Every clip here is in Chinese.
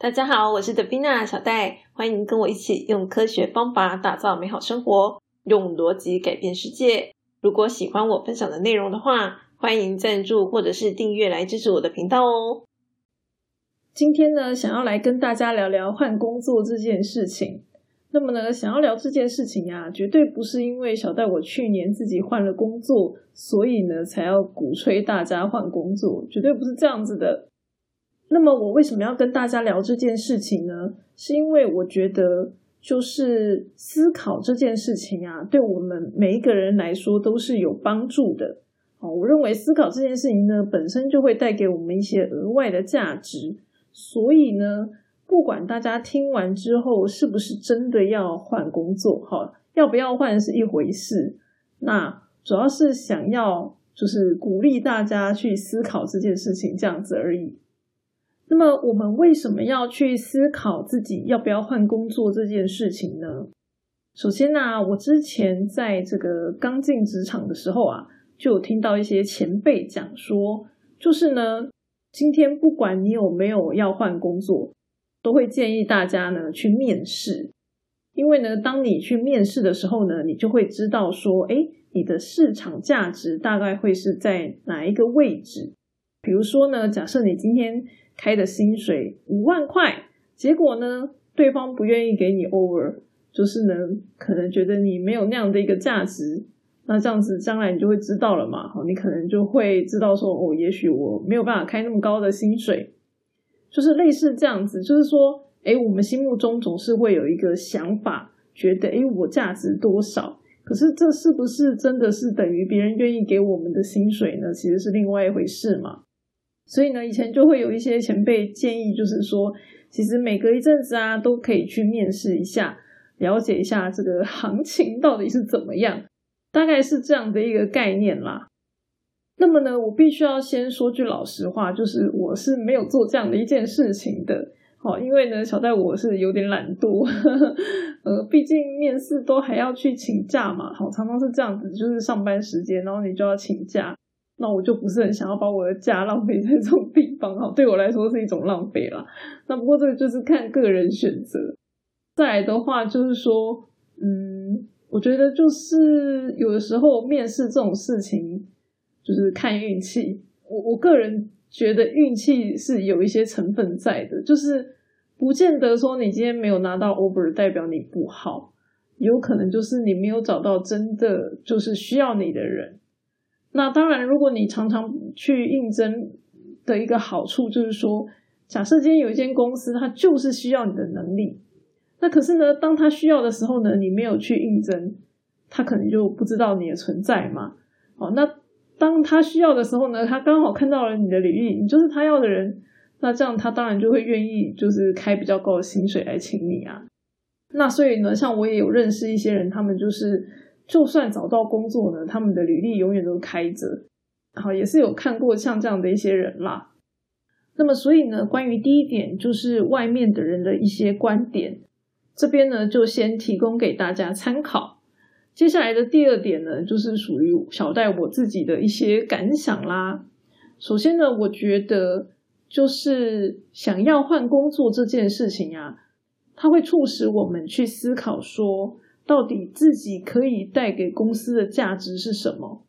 大家好，我是德宾娜小戴，欢迎跟我一起用科学方法打造美好生活，用逻辑改变世界。如果喜欢我分享的内容的话，欢迎赞助或者是订阅来支持我的频道哦。今天呢，想要来跟大家聊聊换工作这件事情。那么呢，想要聊这件事情呀，绝对不是因为小戴我去年自己换了工作，所以呢才要鼓吹大家换工作，绝对不是这样子的。那么我为什么要跟大家聊这件事情呢？是因为我觉得，就是思考这件事情啊，对我们每一个人来说都是有帮助的。哦，我认为思考这件事情呢，本身就会带给我们一些额外的价值。所以呢，不管大家听完之后是不是真的要换工作，哈，要不要换是一回事。那主要是想要就是鼓励大家去思考这件事情，这样子而已。那么我们为什么要去思考自己要不要换工作这件事情呢？首先呢，我之前在这个刚进职场的时候啊，就有听到一些前辈讲说，就是呢，今天不管你有没有要换工作，都会建议大家呢去面试，因为呢，当你去面试的时候呢，你就会知道说，哎，你的市场价值大概会是在哪一个位置。比如说呢，假设你今天开的薪水五万块，结果呢，对方不愿意给你 over，就是呢，可能觉得你没有那样的一个价值，那这样子将来你就会知道了嘛，好，你可能就会知道说，哦，也许我没有办法开那么高的薪水，就是类似这样子，就是说，哎，我们心目中总是会有一个想法，觉得，哎，我价值多少？可是这是不是真的是等于别人愿意给我们的薪水呢？其实是另外一回事嘛。所以呢，以前就会有一些前辈建议，就是说，其实每隔一阵子啊，都可以去面试一下，了解一下这个行情到底是怎么样，大概是这样的一个概念啦。那么呢，我必须要先说句老实话，就是我是没有做这样的一件事情的。好，因为呢，小戴我是有点懒惰，呃，毕竟面试都还要去请假嘛，好，常常是这样子，就是上班时间，然后你就要请假。那我就不是很想要把我的假浪费在这种地方哈，对我来说是一种浪费啦。那不过这个就是看个人选择。再来的话就是说，嗯，我觉得就是有的时候面试这种事情就是看运气。我我个人觉得运气是有一些成分在的，就是不见得说你今天没有拿到 over 代表你不好，有可能就是你没有找到真的就是需要你的人。那当然，如果你常常去应征的一个好处就是说，假设今天有一间公司，它就是需要你的能力，那可是呢，当他需要的时候呢，你没有去应征，他可能就不知道你的存在嘛。哦，那当他需要的时候呢，他刚好看到了你的履历，你就是他要的人，那这样他当然就会愿意就是开比较高的薪水来请你啊。那所以呢，像我也有认识一些人，他们就是。就算找到工作呢，他们的履历永远都开着，好，也是有看过像这样的一些人啦。那么，所以呢，关于第一点，就是外面的人的一些观点，这边呢就先提供给大家参考。接下来的第二点呢，就是属于小戴我自己的一些感想啦。首先呢，我觉得就是想要换工作这件事情啊，它会促使我们去思考说。到底自己可以带给公司的价值是什么？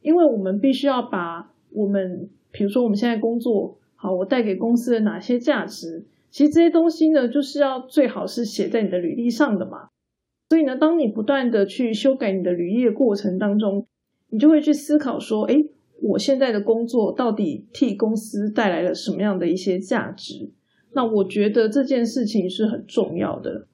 因为我们必须要把我们，比如说我们现在工作，好，我带给公司的哪些价值？其实这些东西呢，就是要最好是写在你的履历上的嘛。所以呢，当你不断的去修改你的履历的过程当中，你就会去思考说，哎，我现在的工作到底替公司带来了什么样的一些价值？那我觉得这件事情是很重要的。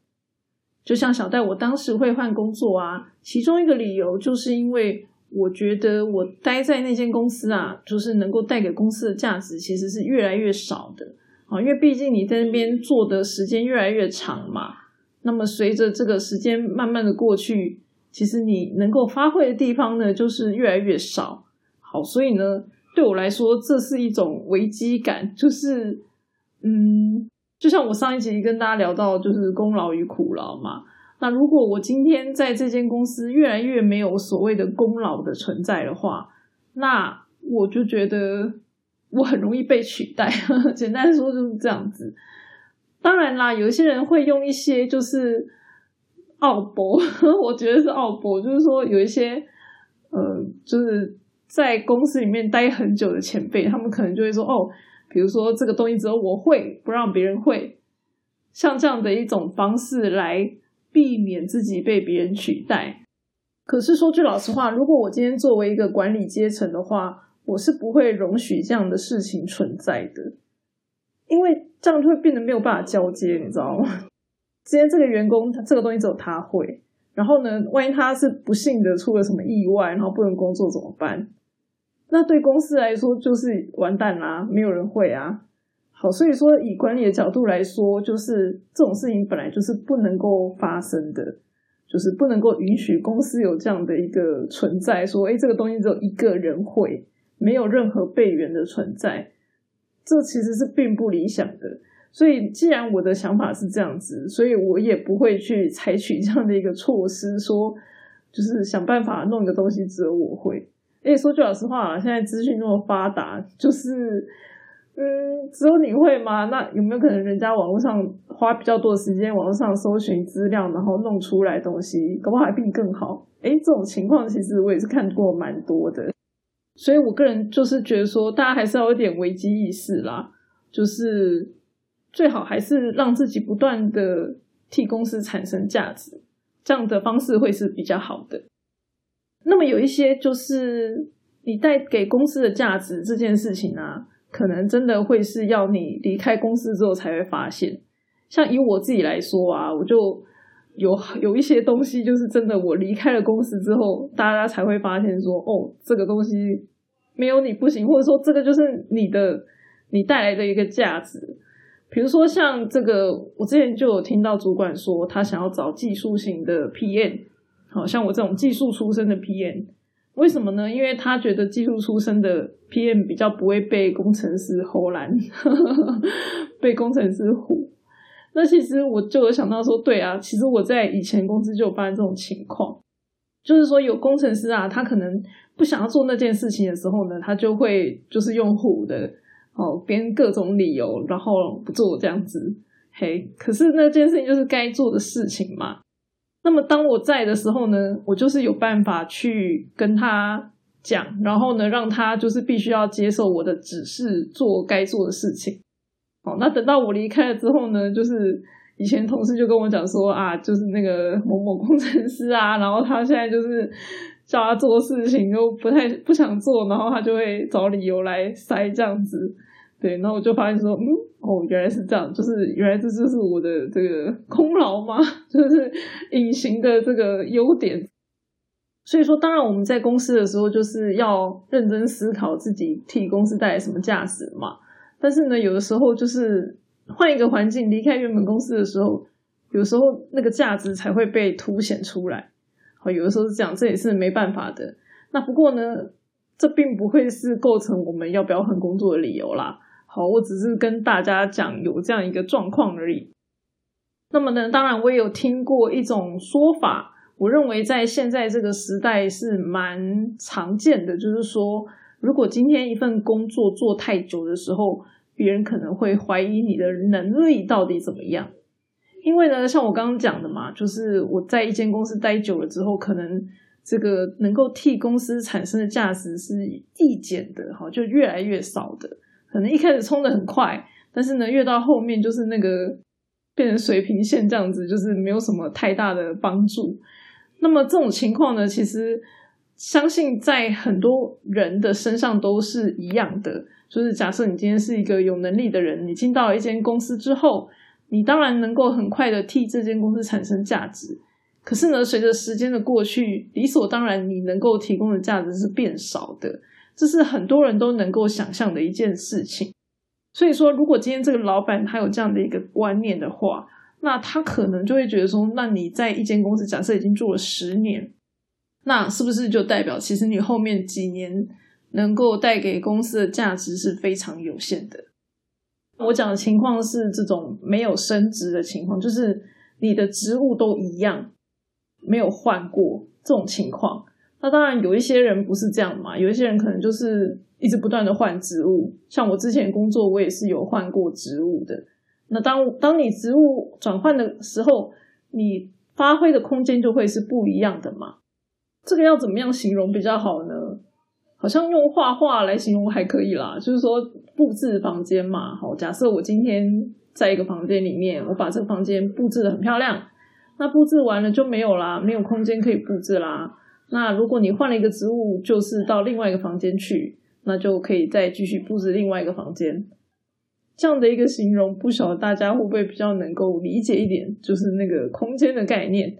就像小戴，我当时会换工作啊，其中一个理由就是因为我觉得我待在那间公司啊，就是能够带给公司的价值其实是越来越少的啊，因为毕竟你在那边做的时间越来越长嘛，那么随着这个时间慢慢的过去，其实你能够发挥的地方呢，就是越来越少。好，所以呢，对我来说，这是一种危机感，就是嗯。就像我上一集跟大家聊到，就是功劳与苦劳嘛。那如果我今天在这间公司越来越没有所谓的功劳的存在的话，那我就觉得我很容易被取代。简单说就是这样子。当然啦，有一些人会用一些就是奥博，我觉得是奥博，就是说有一些呃，就是在公司里面待很久的前辈，他们可能就会说哦，比如说这个东西只有我会，不让别人会，像这样的一种方式来避免自己被别人取代。可是说句老实话，如果我今天作为一个管理阶层的话，我是不会容许这样的事情存在的。因为这样就会变得没有办法交接，你知道吗？今天这个员工他这个东西只有他会，然后呢，万一他是不幸的出了什么意外，然后不能工作怎么办？那对公司来说就是完蛋啦，没有人会啊。好，所以说以管理的角度来说，就是这种事情本来就是不能够发生的，就是不能够允许公司有这样的一个存在，说哎，这个东西只有一个人会，没有任何备援的存在。这其实是并不理想的，所以既然我的想法是这样子，所以我也不会去采取这样的一个措施，说就是想办法弄一个东西只有我会。而且说句老实话，现在资讯那么发达，就是嗯，只有你会吗？那有没有可能人家网络上花比较多的时间，网络上搜寻资料，然后弄出来东西，搞不好还比你更好？哎，这种情况其实我也是看过蛮多的。所以，我个人就是觉得说，大家还是要有点危机意识啦，就是最好还是让自己不断的替公司产生价值，这样的方式会是比较好的。那么，有一些就是你带给公司的价值这件事情啊，可能真的会是要你离开公司之后才会发现。像以我自己来说啊，我就有有一些东西，就是真的我离开了公司之后，大家才会发现说，哦，这个东西。没有你不行，或者说这个就是你的你带来的一个价值。比如说像这个，我之前就有听到主管说，他想要找技术型的 PM，好像我这种技术出身的 PM，为什么呢？因为他觉得技术出身的 PM 比较不会被工程师吼懒，被工程师唬。那其实我就有想到说，对啊，其实我在以前公司就有发生这种情况，就是说有工程师啊，他可能。不想要做那件事情的时候呢，他就会就是用唬的哦，编各种理由，然后不做这样子。嘿，可是那件事情就是该做的事情嘛。那么当我在的时候呢，我就是有办法去跟他讲，然后呢，让他就是必须要接受我的指示，做该做的事情。哦，那等到我离开了之后呢，就是以前同事就跟我讲说啊，就是那个某某工程师啊，然后他现在就是。叫他做事情又不太不想做，然后他就会找理由来塞这样子，对，然后我就发现说，嗯，哦，原来是这样，就是原来这就是我的这个功劳吗？就是隐形的这个优点。所以说，当然我们在公司的时候，就是要认真思考自己替公司带来什么价值嘛。但是呢，有的时候就是换一个环境，离开原本公司的时候，有时候那个价值才会被凸显出来。好，有的时候是这样，这也是没办法的。那不过呢，这并不会是构成我们要不要换工作的理由啦。好，我只是跟大家讲有这样一个状况而已。那么呢，当然我也有听过一种说法，我认为在现在这个时代是蛮常见的，就是说，如果今天一份工作做太久的时候，别人可能会怀疑你的能力到底怎么样。因为呢，像我刚刚讲的嘛，就是我在一间公司待久了之后，可能这个能够替公司产生的价值是递减的，哈，就越来越少的。可能一开始冲的很快，但是呢，越到后面就是那个变成水平线这样子，就是没有什么太大的帮助。那么这种情况呢，其实相信在很多人的身上都是一样的。就是假设你今天是一个有能力的人，你进到了一间公司之后。你当然能够很快的替这间公司产生价值，可是呢，随着时间的过去，理所当然你能够提供的价值是变少的，这是很多人都能够想象的一件事情。所以说，如果今天这个老板他有这样的一个观念的话，那他可能就会觉得说，那你在一间公司假设已经做了十年，那是不是就代表其实你后面几年能够带给公司的价值是非常有限的？我讲的情况是这种没有升职的情况，就是你的职务都一样，没有换过这种情况。那当然有一些人不是这样嘛，有一些人可能就是一直不断的换职务。像我之前工作，我也是有换过职务的。那当当你职务转换的时候，你发挥的空间就会是不一样的嘛。这个要怎么样形容比较好呢？好像用画画来形容还可以啦，就是说布置房间嘛。好，假设我今天在一个房间里面，我把这个房间布置的很漂亮，那布置完了就没有啦，没有空间可以布置啦。那如果你换了一个职务，就是到另外一个房间去，那就可以再继续布置另外一个房间。这样的一个形容，不晓得大家会不会比较能够理解一点，就是那个空间的概念。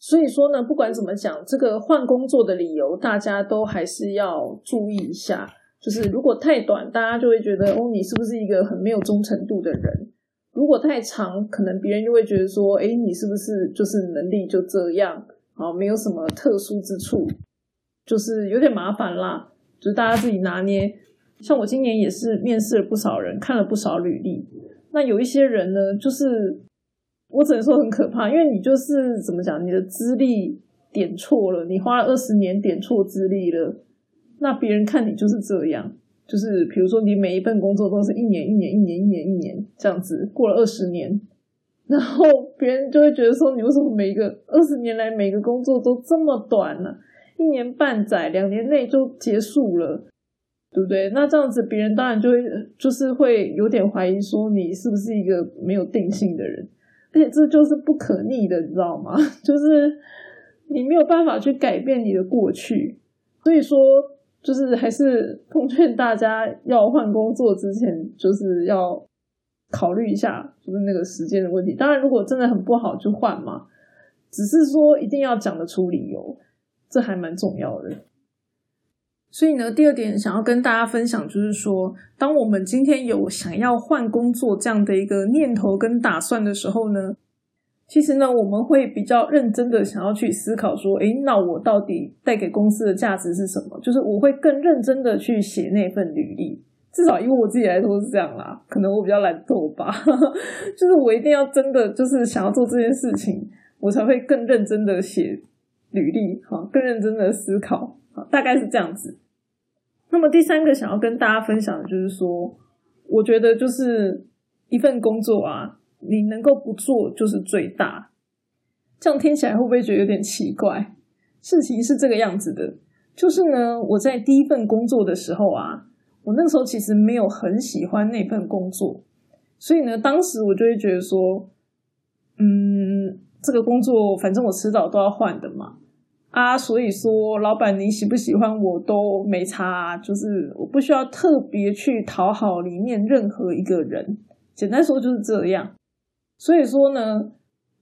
所以说呢，不管怎么讲，这个换工作的理由，大家都还是要注意一下。就是如果太短，大家就会觉得哦，你是不是一个很没有忠诚度的人？如果太长，可能别人就会觉得说，哎，你是不是就是能力就这样？好，没有什么特殊之处，就是有点麻烦啦。就是大家自己拿捏。像我今年也是面试了不少人，看了不少履历。那有一些人呢，就是我只能说很可怕，因为你就是怎么讲，你的资历点错了，你花了二十年点错资历了，那别人看你就是这样。就是比如说，你每一份工作都是一年、一年、一年、一年、一年这样子，过了二十年。然后别人就会觉得说，你为什么每一个二十年来每个工作都这么短呢？一年半载、两年内就结束了，对不对？那这样子，别人当然就会就是会有点怀疑说，你是不是一个没有定性的人？而且这就是不可逆的，你知道吗？就是你没有办法去改变你的过去，所以说，就是还是奉劝大家要换工作之前，就是要。考虑一下，就是那个时间的问题。当然，如果真的很不好，就换嘛。只是说一定要讲得出理由，这还蛮重要的。所以呢，第二点想要跟大家分享，就是说，当我们今天有想要换工作这样的一个念头跟打算的时候呢，其实呢，我们会比较认真的想要去思考说，诶，那我到底带给公司的价值是什么？就是我会更认真的去写那份履历。至少以我自己来说是这样啦，可能我比较懒惰吧，就是我一定要真的就是想要做这件事情，我才会更认真的写履历，哈，更认真的思考，大概是这样子。那么第三个想要跟大家分享的就是说，我觉得就是一份工作啊，你能够不做就是最大。这样听起来会不会觉得有点奇怪？事情是这个样子的，就是呢，我在第一份工作的时候啊。我那个时候其实没有很喜欢那份工作，所以呢，当时我就会觉得说，嗯，这个工作反正我迟早都要换的嘛，啊，所以说老板你喜不喜欢我都没差，就是我不需要特别去讨好里面任何一个人，简单说就是这样。所以说呢，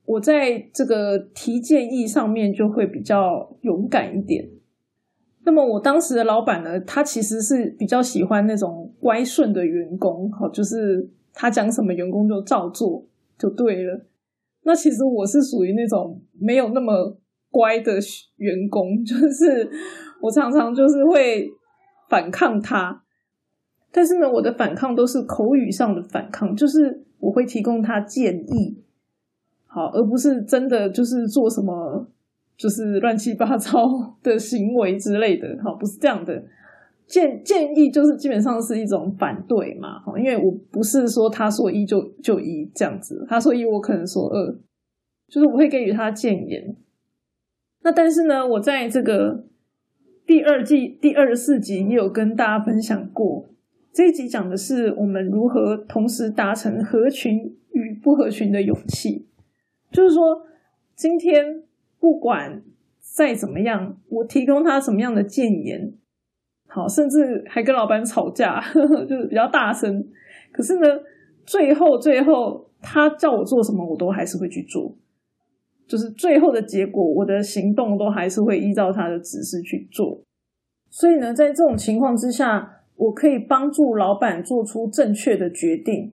我在这个提建议上面就会比较勇敢一点。那么我当时的老板呢，他其实是比较喜欢那种乖顺的员工，好，就是他讲什么员工就照做就对了。那其实我是属于那种没有那么乖的员工，就是我常常就是会反抗他，但是呢，我的反抗都是口语上的反抗，就是我会提供他建议，好，而不是真的就是做什么。就是乱七八糟的行为之类的，哈，不是这样的建建议，就是基本上是一种反对嘛，哈，因为我不是说他说一就就一这样子，他说一我可能说二，就是我会给予他建言。那但是呢，我在这个第二季第二十四集也有跟大家分享过，这一集讲的是我们如何同时达成合群与不合群的勇气，就是说今天。不管再怎么样，我提供他什么样的建言，好，甚至还跟老板吵架，就是比较大声。可是呢，最后最后他叫我做什么，我都还是会去做。就是最后的结果，我的行动都还是会依照他的指示去做。所以呢，在这种情况之下，我可以帮助老板做出正确的决定。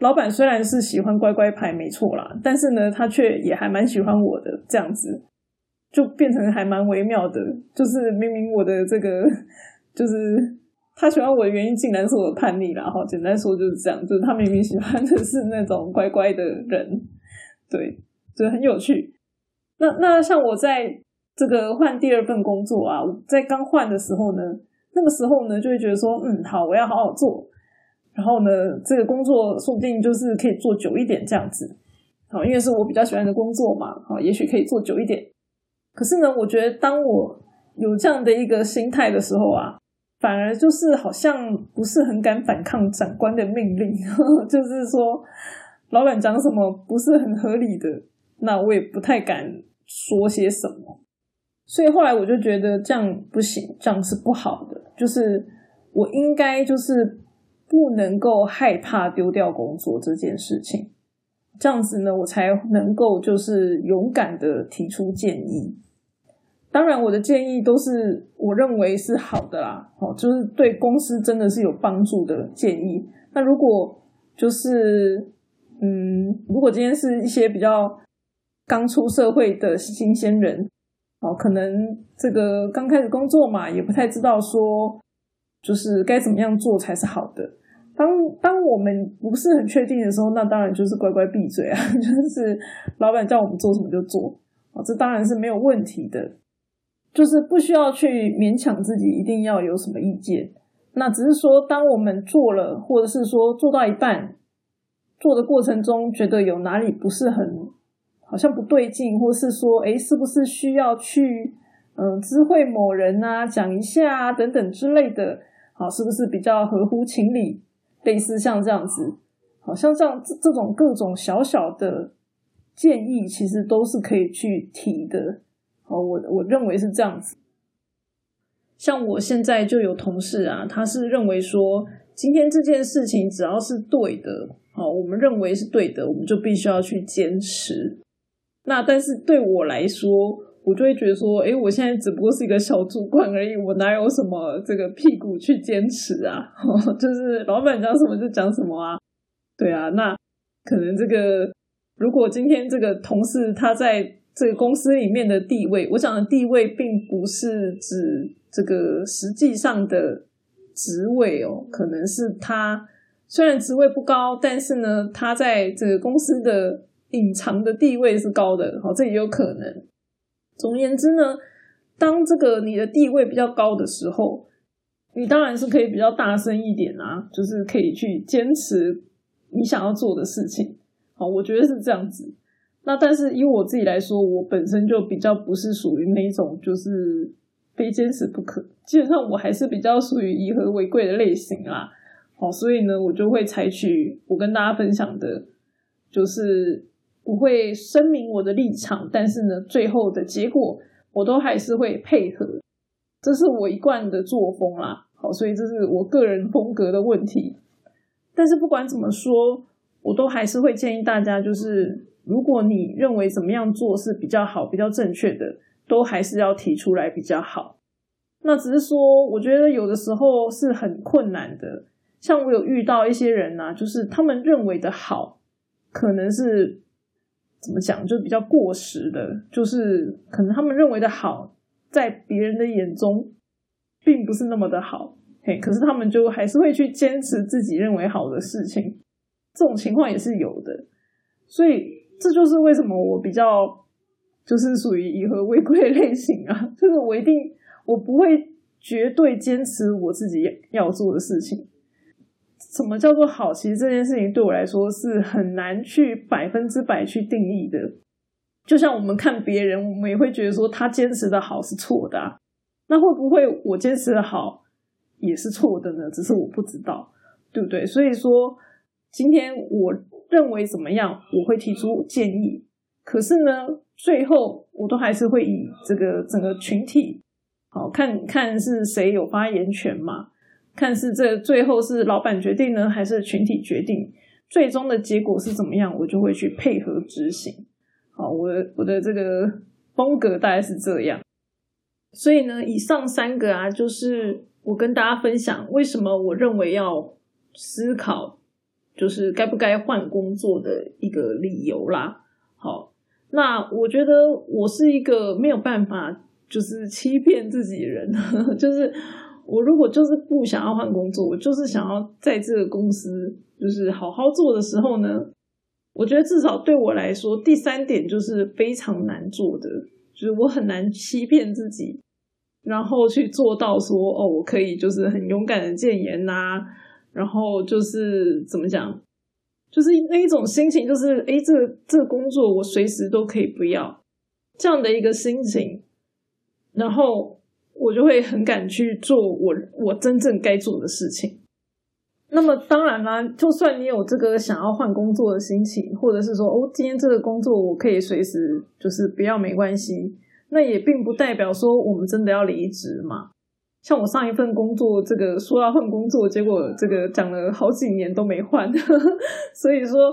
老板虽然是喜欢乖乖牌，没错啦，但是呢，他却也还蛮喜欢我的，这样子就变成还蛮微妙的。就是明明我的这个，就是他喜欢我的原因，竟然是我的叛逆啦。哈，简单说就是这样，就是他明明喜欢的是那种乖乖的人，对，就很有趣。那那像我在这个换第二份工作啊，在刚换的时候呢，那个时候呢，就会觉得说，嗯，好，我要好好做。然后呢，这个工作说不定就是可以做久一点这样子，好，因为是我比较喜欢的工作嘛，好，也许可以做久一点。可是呢，我觉得当我有这样的一个心态的时候啊，反而就是好像不是很敢反抗长官的命令，就是说老板讲什么不是很合理的，那我也不太敢说些什么。所以后来我就觉得这样不行，这样是不好的，就是我应该就是。不能够害怕丢掉工作这件事情，这样子呢，我才能够就是勇敢的提出建议。当然，我的建议都是我认为是好的啦，哦，就是对公司真的是有帮助的建议。那如果就是嗯，如果今天是一些比较刚出社会的新鲜人，哦，可能这个刚开始工作嘛，也不太知道说。就是该怎么样做才是好的。当当我们不是很确定的时候，那当然就是乖乖闭嘴啊，就是老板叫我们做什么就做啊，这当然是没有问题的。就是不需要去勉强自己一定要有什么意见。那只是说，当我们做了，或者是说做到一半，做的过程中觉得有哪里不是很好像不对劲，或是说，哎，是不是需要去嗯知会某人啊，讲一下啊等等之类的。好，是不是比较合乎情理？类似像这样子，好像这样这这种各种小小的建议，其实都是可以去提的。好，我我认为是这样子。像我现在就有同事啊，他是认为说，今天这件事情只要是对的，好，我们认为是对的，我们就必须要去坚持。那但是对我来说，我就会觉得说，哎，我现在只不过是一个小主管而已，我哪有什么这个屁股去坚持啊？就是老板讲什么就讲什么啊？对啊，那可能这个如果今天这个同事他在这个公司里面的地位，我讲的地位并不是指这个实际上的职位哦，可能是他虽然职位不高，但是呢，他在这个公司的隐藏的地位是高的，好，这也有可能。总而言之呢，当这个你的地位比较高的时候，你当然是可以比较大声一点啊，就是可以去坚持你想要做的事情。好，我觉得是这样子。那但是以我自己来说，我本身就比较不是属于那种就是非坚持不可，基本上我还是比较属于以和为贵的类型啦。好，所以呢，我就会采取我跟大家分享的，就是。我会声明我的立场，但是呢，最后的结果我都还是会配合，这是我一贯的作风啦。好，所以这是我个人风格的问题。但是不管怎么说，我都还是会建议大家，就是如果你认为怎么样做是比较好、比较正确的，都还是要提出来比较好。那只是说，我觉得有的时候是很困难的。像我有遇到一些人呢，就是他们认为的好，可能是。怎么讲，就比较过时的，就是可能他们认为的好，在别人的眼中并不是那么的好，嘿，可是他们就还是会去坚持自己认为好的事情，这种情况也是有的，所以这就是为什么我比较就是属于以和为贵类型啊，就是我一定我不会绝对坚持我自己要做的事情。什么叫做好？其实这件事情对我来说是很难去百分之百去定义的。就像我们看别人，我们也会觉得说他坚持的好是错的，那会不会我坚持的好也是错的呢？只是我不知道，对不对？所以说，今天我认为怎么样，我会提出建议。可是呢，最后我都还是会以这个整个群体，好看看是谁有发言权嘛。看是这最后是老板决定呢，还是群体决定？最终的结果是怎么样，我就会去配合执行。好，我的我的这个风格大概是这样。所以呢，以上三个啊，就是我跟大家分享为什么我认为要思考，就是该不该换工作的一个理由啦。好，那我觉得我是一个没有办法就是欺骗自己人，就是。我如果就是不想要换工作，我就是想要在这个公司就是好好做的时候呢，我觉得至少对我来说，第三点就是非常难做的，就是我很难欺骗自己，然后去做到说哦，我可以就是很勇敢的谏言呐，然后就是怎么讲，就是那一种心情，就是诶，这个这个工作我随时都可以不要。这样的一个心情，然后我就会很敢去做我我真正该做的事情。那么当然啦，就算你有这个想要换工作的心情，或者是说哦，今天这个工作我可以随时就是不要没关系，那也并不代表说我们真的要离职嘛。像我上一份工作，这个说要换工作，结果这个讲了好几年都没换，所以说，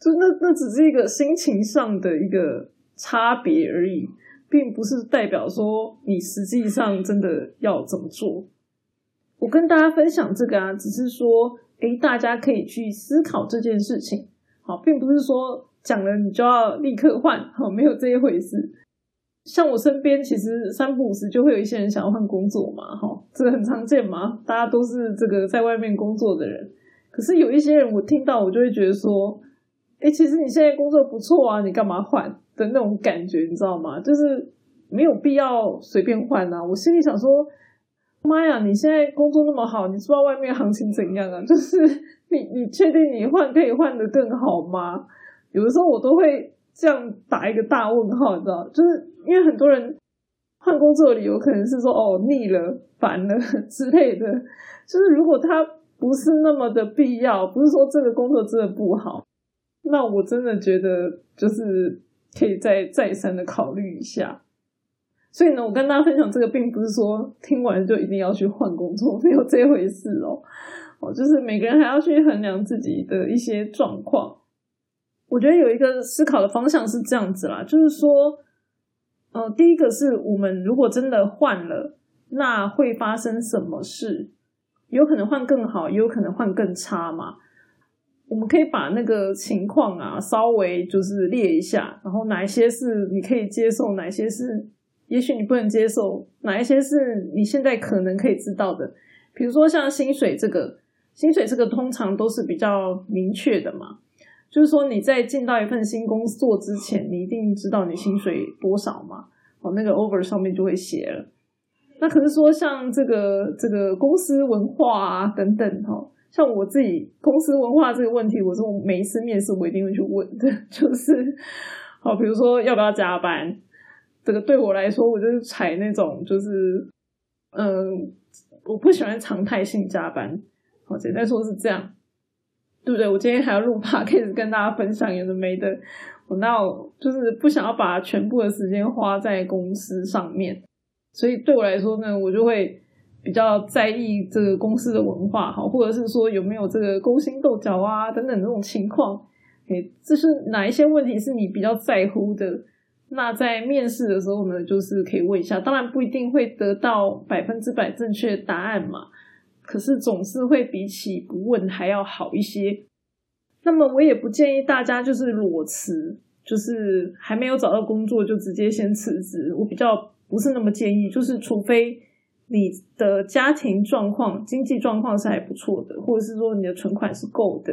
就那那只是一个心情上的一个差别而已，并不是代表说你实际上真的要怎么做。我跟大家分享这个啊，只是说，诶，大家可以去思考这件事情，好，并不是说讲了你就要立刻换，好，没有这一回事。像我身边，其实三不五时就会有一些人想要换工作嘛，哈，这个很常见嘛，大家都是这个在外面工作的人。可是有一些人，我听到我就会觉得说，诶，其实你现在工作不错啊，你干嘛换的那种感觉，你知道吗？就是没有必要随便换啊。我心里想说。妈呀！你现在工作那么好，你知道外面行情怎样啊？就是你，你确定你换可以换得更好吗？有的时候我都会这样打一个大问号，你知道？就是因为很多人换工作的理由可能是说哦腻了、烦了 之类的。就是如果他不是那么的必要，不是说这个工作真的不好，那我真的觉得就是可以再再三的考虑一下。所以呢，我跟大家分享这个，并不是说听完就一定要去换工作，没有这回事哦。哦，就是每个人还要去衡量自己的一些状况。我觉得有一个思考的方向是这样子啦，就是说，呃，第一个是我们如果真的换了，那会发生什么事？有可能换更好，也有可能换更差嘛。我们可以把那个情况啊，稍微就是列一下，然后哪一些是你可以接受，哪些是。也许你不能接受哪一些是你现在可能可以知道的，比如说像薪水这个，薪水这个通常都是比较明确的嘛，就是说你在进到一份新工作之前，你一定知道你薪水多少嘛，哦，那个 over 上面就会写了。那可是说像这个这个公司文化啊等等哈，像我自己公司文化这个问题，我是每一次面试我一定会去问的，就是好，比如说要不要加班。这个对我来说，我就是采那种，就是，嗯，我不喜欢常态性加班。好，简单说是这样，对不对？我今天还要录 p o d c a s 跟大家分享有的没的，我那我就是不想要把全部的时间花在公司上面，所以对我来说呢，我就会比较在意这个公司的文化，好，或者是说有没有这个勾心斗角啊等等这种情况，诶，这是哪一些问题是你比较在乎的？那在面试的时候呢，就是可以问一下，当然不一定会得到百分之百正确答案嘛，可是总是会比起不问还要好一些。那么我也不建议大家就是裸辞，就是还没有找到工作就直接先辞职。我比较不是那么建议，就是除非你的家庭状况、经济状况是还不错的，或者是说你的存款是够的，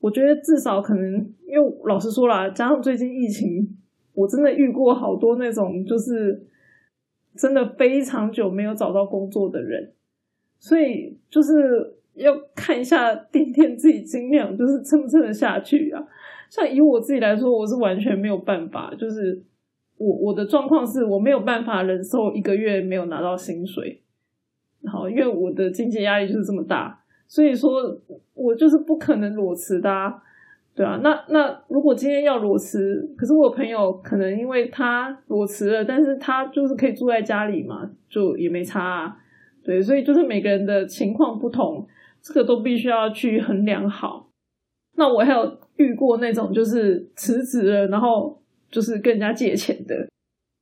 我觉得至少可能，因为老实说啦，加上最近疫情。我真的遇过好多那种，就是真的非常久没有找到工作的人，所以就是要看一下垫垫自己斤两，就是撑不撑得下去啊。像以我自己来说，我是完全没有办法，就是我我的状况是我没有办法忍受一个月没有拿到薪水，好，因为我的经济压力就是这么大，所以说我就是不可能裸辞的。啊对啊，那那如果今天要裸辞，可是我朋友可能因为他裸辞了，但是他就是可以住在家里嘛，就也没差。啊。对，所以就是每个人的情况不同，这个都必须要去衡量好。那我还有遇过那种就是辞职了，然后就是跟人家借钱的，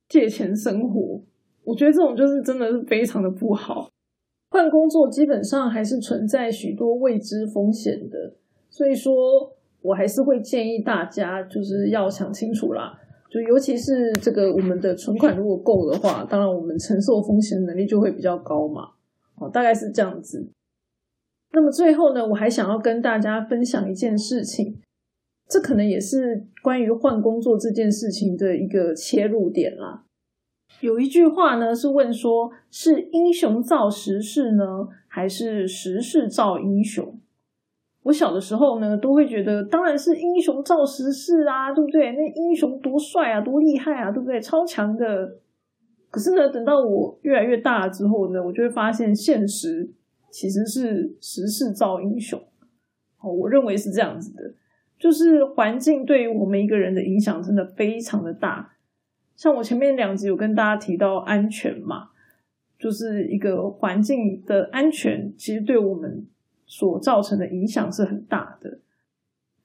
借钱生活，我觉得这种就是真的是非常的不好。换工作基本上还是存在许多未知风险的，所以说。我还是会建议大家，就是要想清楚啦。就尤其是这个我们的存款如果够的话，当然我们承受风险能力就会比较高嘛。哦，大概是这样子。那么最后呢，我还想要跟大家分享一件事情，这可能也是关于换工作这件事情的一个切入点啦。有一句话呢是问说，是英雄造时势呢，还是时势造英雄？我小的时候呢，都会觉得当然是英雄造时势啊，对不对？那英雄多帅啊，多厉害啊，对不对？超强的。可是呢，等到我越来越大了之后呢，我就会发现现实其实是时势造英雄。哦，我认为是这样子的，就是环境对于我们一个人的影响真的非常的大。像我前面两集有跟大家提到安全嘛，就是一个环境的安全，其实对我们。所造成的影响是很大的，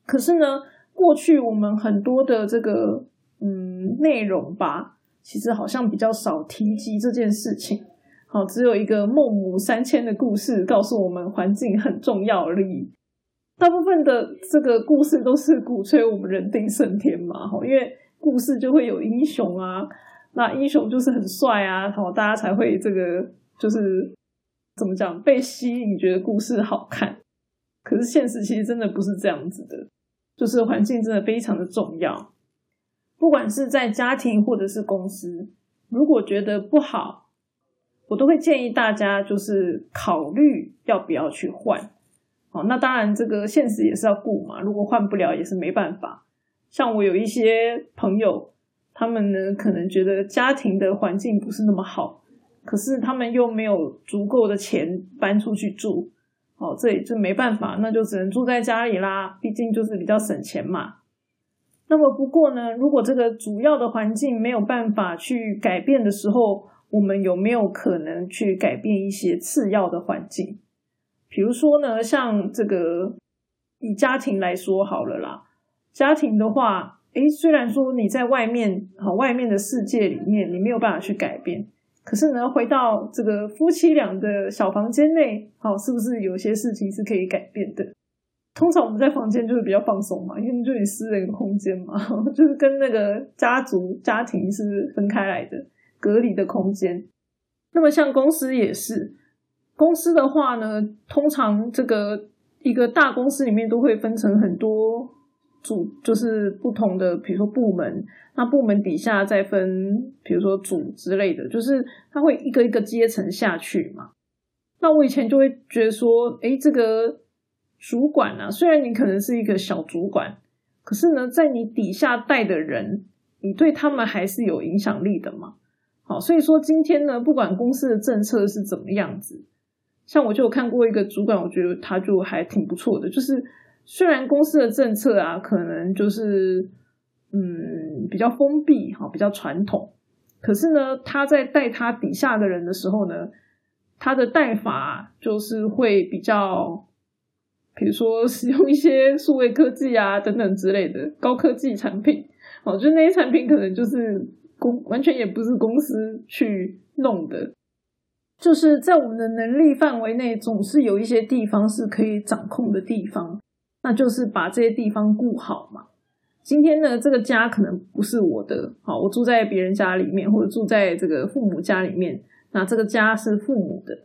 可是呢，过去我们很多的这个嗯内容吧，其实好像比较少提及这件事情。好，只有一个孟母三迁的故事告诉我们环境很重要而已。大部分的这个故事都是鼓吹我们人定胜天嘛，哈，因为故事就会有英雄啊，那英雄就是很帅啊，好，大家才会这个就是。怎么讲？被吸引，觉得故事好看。可是现实其实真的不是这样子的，就是环境真的非常的重要。不管是在家庭或者是公司，如果觉得不好，我都会建议大家就是考虑要不要去换。哦，那当然这个现实也是要顾嘛。如果换不了，也是没办法。像我有一些朋友，他们呢可能觉得家庭的环境不是那么好。可是他们又没有足够的钱搬出去住，哦，这也就没办法，那就只能住在家里啦。毕竟就是比较省钱嘛。那么不过呢，如果这个主要的环境没有办法去改变的时候，我们有没有可能去改变一些次要的环境？比如说呢，像这个以家庭来说好了啦，家庭的话，诶，虽然说你在外面，好，外面的世界里面，你没有办法去改变。可是呢，回到这个夫妻俩的小房间内，好，是不是有些事情是可以改变的？通常我们在房间就是比较放松嘛，因为就你私人空间嘛，就是跟那个家族家庭是分开来的，隔离的空间。那么像公司也是，公司的话呢，通常这个一个大公司里面都会分成很多。组就是不同的，比如说部门，那部门底下再分，比如说组之类的，就是它会一个一个阶层下去嘛。那我以前就会觉得说，诶，这个主管啊，虽然你可能是一个小主管，可是呢，在你底下带的人，你对他们还是有影响力的嘛。好，所以说今天呢，不管公司的政策是怎么样子，像我就有看过一个主管，我觉得他就还挺不错的，就是。虽然公司的政策啊，可能就是嗯比较封闭，哈，比较传统，可是呢，他在带他底下的人的时候呢，他的带法就是会比较，比如说使用一些数位科技啊等等之类的高科技产品，哦，就那些产品可能就是公完全也不是公司去弄的，就是在我们的能力范围内，总是有一些地方是可以掌控的地方。那就是把这些地方顾好嘛。今天呢，这个家可能不是我的，好，我住在别人家里面，或者住在这个父母家里面。那这个家是父母的，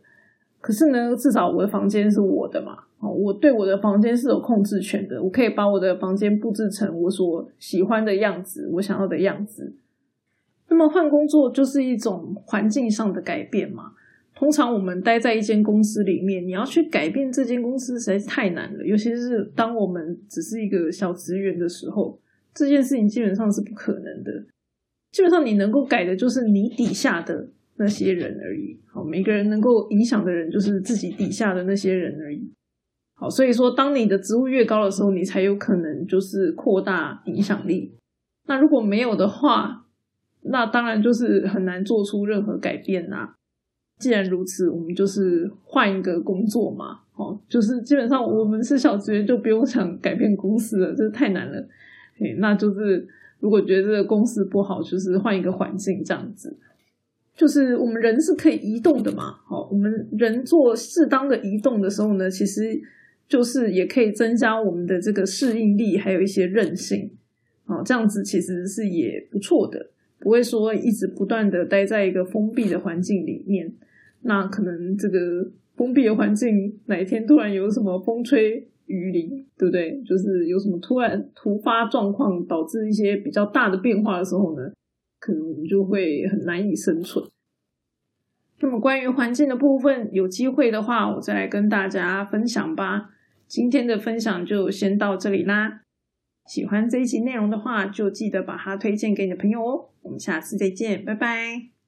可是呢，至少我的房间是我的嘛。好，我对我的房间是有控制权的，我可以把我的房间布置成我所喜欢的样子，我想要的样子。那么换工作就是一种环境上的改变嘛。通常我们待在一间公司里面，你要去改变这间公司实在是太难了。尤其是当我们只是一个小职员的时候，这件事情基本上是不可能的。基本上你能够改的就是你底下的那些人而已。好，每个人能够影响的人就是自己底下的那些人而已。好，所以说当你的职务越高的时候，你才有可能就是扩大影响力。那如果没有的话，那当然就是很难做出任何改变啦。既然如此，我们就是换一个工作嘛，哦，就是基本上我们是小职员，就不用想改变公司了，这太难了。诶，那就是如果觉得这个公司不好，就是换一个环境这样子。就是我们人是可以移动的嘛，好，我们人做适当的移动的时候呢，其实就是也可以增加我们的这个适应力，还有一些韧性，哦，这样子其实是也不错的。不会说一直不断的待在一个封闭的环境里面，那可能这个封闭的环境哪一天突然有什么风吹雨淋，对不对？就是有什么突然突发状况导致一些比较大的变化的时候呢，可能我们就会很难以生存。那么关于环境的部分，有机会的话，我再来跟大家分享吧。今天的分享就先到这里啦。喜欢这一集内容的话，就记得把它推荐给你的朋友哦。我们下次再见，拜拜。